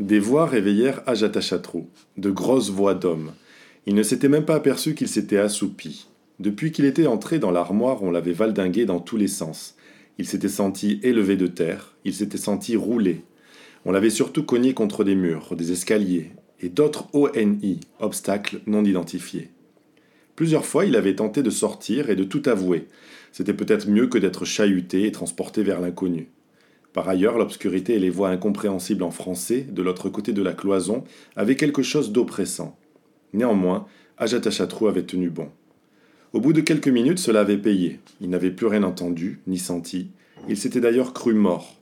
Des voix réveillèrent Ajatachatrou, de grosses voix d'hommes. Il ne s'était même pas aperçu qu'il s'était assoupi. Depuis qu'il était entré dans l'armoire, on l'avait valdingué dans tous les sens. Il s'était senti élevé de terre, il s'était senti roulé. On l'avait surtout cogné contre des murs, des escaliers et d'autres ONI, obstacles non identifiés. Plusieurs fois, il avait tenté de sortir et de tout avouer. C'était peut-être mieux que d'être chahuté et transporté vers l'inconnu. Par ailleurs, l'obscurité et les voix incompréhensibles en français, de l'autre côté de la cloison, avaient quelque chose d'oppressant. Néanmoins, Ajatachatrou avait tenu bon. Au bout de quelques minutes, cela avait payé. Il n'avait plus rien entendu, ni senti. Il s'était d'ailleurs cru mort.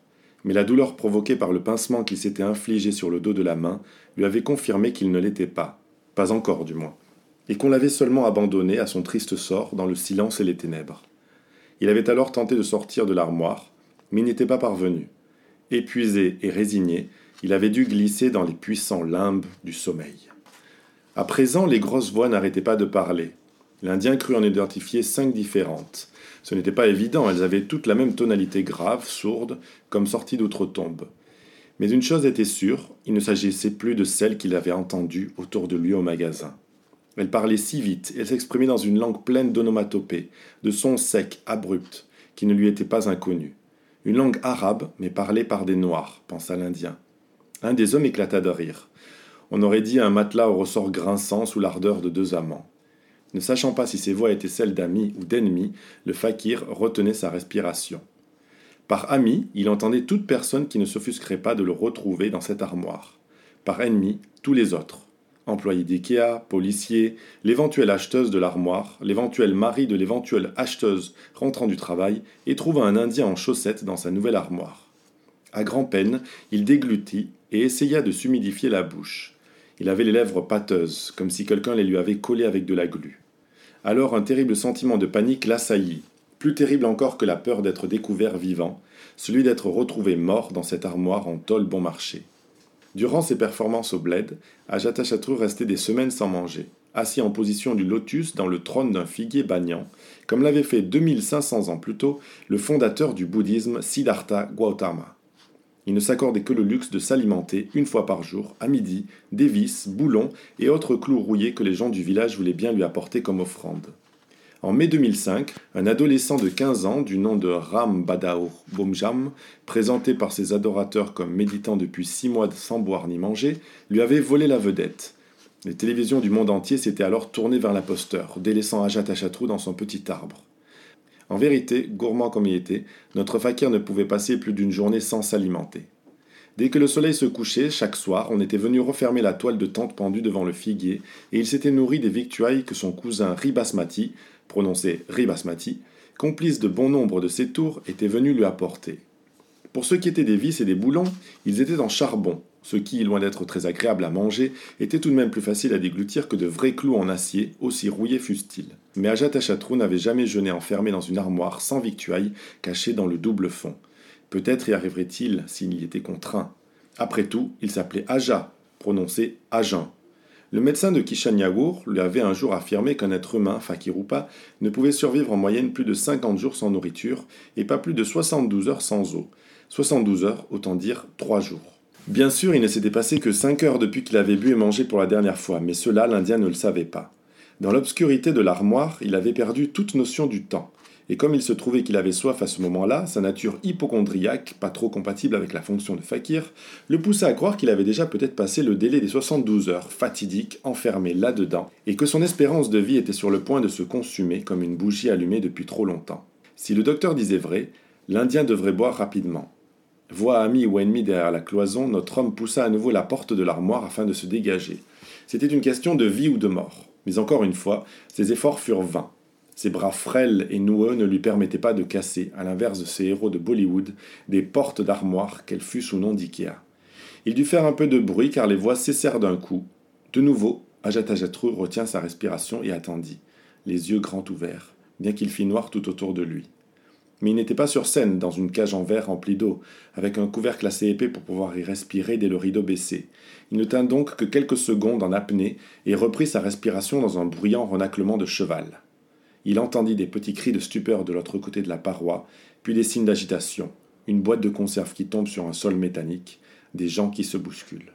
Mais la douleur provoquée par le pincement qu'il s'était infligé sur le dos de la main lui avait confirmé qu'il ne l'était pas. Pas encore, du moins. Et qu'on l'avait seulement abandonné à son triste sort dans le silence et les ténèbres. Il avait alors tenté de sortir de l'armoire, mais il n'était pas parvenu. Épuisé et résigné, il avait dû glisser dans les puissants limbes du sommeil. À présent, les grosses voix n'arrêtaient pas de parler. L'Indien crut en identifier cinq différentes. Ce n'était pas évident, elles avaient toutes la même tonalité grave, sourde, comme sortie d'outre-tombe. Mais une chose était sûre, il ne s'agissait plus de celle qu'il avait entendue autour de lui au magasin. Elles parlaient si vite, elles s'exprimaient dans une langue pleine d'onomatopées, de sons secs, abrupts, qui ne lui étaient pas inconnus. Une langue arabe, mais parlée par des noirs, pensa l'Indien. Un des hommes éclata de rire. On aurait dit un matelas au ressort grinçant sous l'ardeur de deux amants. Ne sachant pas si ces voix étaient celles d'amis ou d'ennemis, le fakir retenait sa respiration. Par ami, il entendait toute personne qui ne s'offusquerait pas de le retrouver dans cette armoire. Par ennemi, tous les autres employé d'IKEA, policier, l'éventuelle acheteuse de l'armoire, l'éventuel mari de l'éventuelle acheteuse rentrant du travail et trouva un Indien en chaussettes dans sa nouvelle armoire. À grand-peine, il déglutit et essaya de s'humidifier la bouche. Il avait les lèvres pâteuses, comme si quelqu'un les lui avait collées avec de la glu. Alors un terrible sentiment de panique l'assaillit, plus terrible encore que la peur d'être découvert vivant, celui d'être retrouvé mort dans cette armoire en tôle bon marché. Durant ses performances au bled, Ajatachatrou restait des semaines sans manger, assis en position du lotus dans le trône d'un figuier bagnant, comme l'avait fait 2500 ans plus tôt le fondateur du bouddhisme Siddhartha Gautama. Il ne s'accordait que le luxe de s'alimenter une fois par jour, à midi, des vis, boulons et autres clous rouillés que les gens du village voulaient bien lui apporter comme offrande. En mai 2005, un adolescent de 15 ans du nom de Ram Badaur Bomjam, présenté par ses adorateurs comme méditant depuis six mois sans boire ni manger, lui avait volé la vedette. Les télévisions du monde entier s'étaient alors tournées vers l'imposteur, délaissant Ajat Achatrou dans son petit arbre. En vérité, gourmand comme il était, notre fakir ne pouvait passer plus d'une journée sans s'alimenter. Dès que le soleil se couchait, chaque soir, on était venu refermer la toile de tente pendue devant le figuier, et il s'était nourri des victuailles que son cousin Ribasmati, prononcé Ribasmati, complice de bon nombre de ses tours, était venu lui apporter. Pour ce qui était des vis et des boulons, ils étaient en charbon, ce qui, loin d'être très agréable à manger, était tout de même plus facile à déglutir que de vrais clous en acier, aussi rouillés fussent-ils. Mais Ajat n'avait jamais jeûné enfermé dans une armoire sans victuailles, cachée dans le double fond. Peut-être y arriverait-il s'il y était contraint. Après tout, il s'appelait Aja, prononcé Agen. Le médecin de Kishanyagur lui avait un jour affirmé qu'un être humain, fakir ou pas, ne pouvait survivre en moyenne plus de 50 jours sans nourriture et pas plus de 72 heures sans eau. 72 heures, autant dire 3 jours. Bien sûr, il ne s'était passé que 5 heures depuis qu'il avait bu et mangé pour la dernière fois, mais cela, l'Indien ne le savait pas. Dans l'obscurité de l'armoire, il avait perdu toute notion du temps et comme il se trouvait qu'il avait soif à ce moment-là, sa nature hypochondriaque, pas trop compatible avec la fonction de fakir, le poussa à croire qu'il avait déjà peut-être passé le délai des 72 heures fatidiques enfermé là-dedans, et que son espérance de vie était sur le point de se consumer comme une bougie allumée depuis trop longtemps. Si le docteur disait vrai, l'Indien devrait boire rapidement. Voix ami ou ennemi derrière la cloison, notre homme poussa à nouveau la porte de l'armoire afin de se dégager. C'était une question de vie ou de mort. Mais encore une fois, ses efforts furent vains. Ses bras frêles et noueux ne lui permettaient pas de casser, à l'inverse de ses héros de Bollywood, des portes d'armoire, qu'elles fussent sous nom d'Ikea. Il dut faire un peu de bruit car les voix cessèrent d'un coup. De nouveau, Ajatajatru retient sa respiration et attendit, les yeux grands ouverts, bien qu'il fît noir tout autour de lui. Mais il n'était pas sur scène, dans une cage en verre remplie d'eau, avec un couvercle assez épais pour pouvoir y respirer dès le rideau baissé. Il ne tint donc que quelques secondes en apnée et reprit sa respiration dans un bruyant renaclement de cheval. Il entendit des petits cris de stupeur de l'autre côté de la paroi, puis des signes d'agitation, une boîte de conserve qui tombe sur un sol métallique, des gens qui se bousculent.